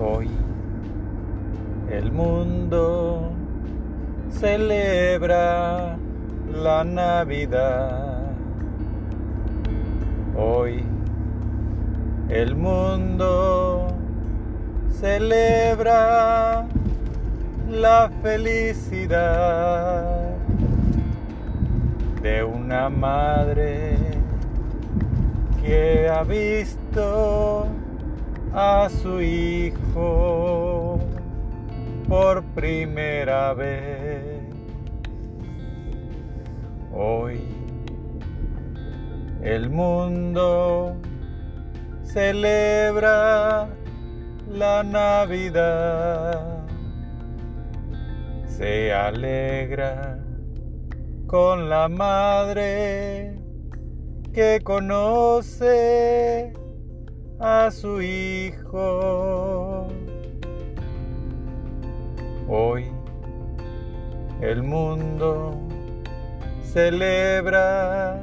Hoy el mundo celebra la Navidad. Hoy el mundo celebra la felicidad de una madre que ha visto a su hijo por primera vez. Hoy el mundo celebra la Navidad, se alegra con la madre que conoce su hijo. Hoy el mundo celebra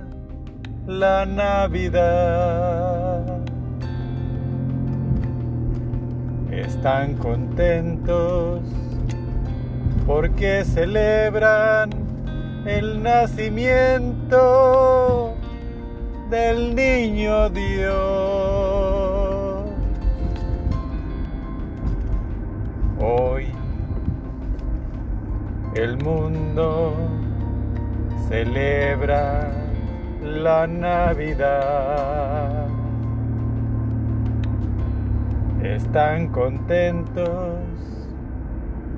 la Navidad. Están contentos porque celebran el nacimiento del niño Dios. El mundo celebra la Navidad. Están contentos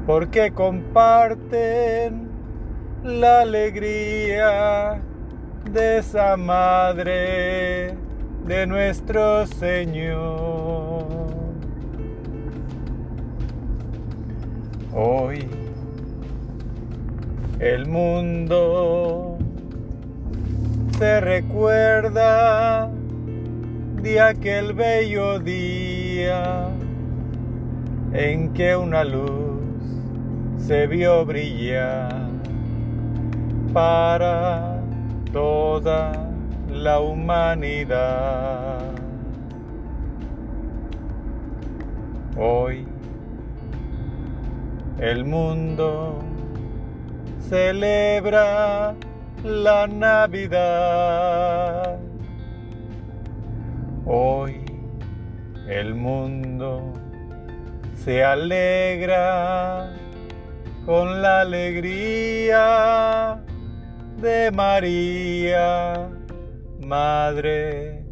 porque comparten la alegría de esa madre de nuestro Señor. Hoy el mundo se recuerda de aquel bello día en que una luz se vio brillar para toda la humanidad. Hoy el mundo celebra la Navidad. Hoy el mundo se alegra con la alegría de María, Madre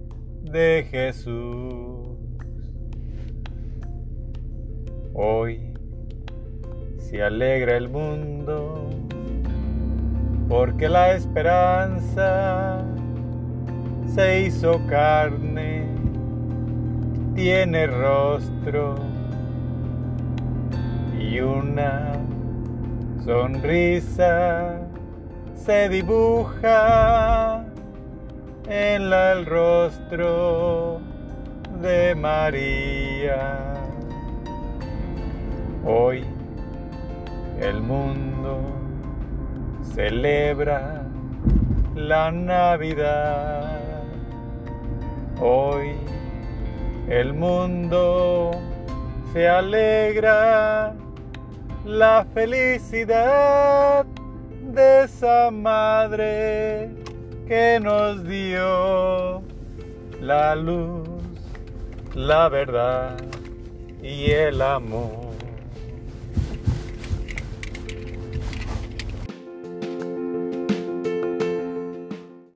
de Jesús. Hoy se alegra el mundo porque la esperanza se hizo carne, tiene rostro y una sonrisa se dibuja en el rostro de María. Hoy el mundo celebra la Navidad. Hoy el mundo se alegra la felicidad de esa madre que nos dio la luz, la verdad y el amor.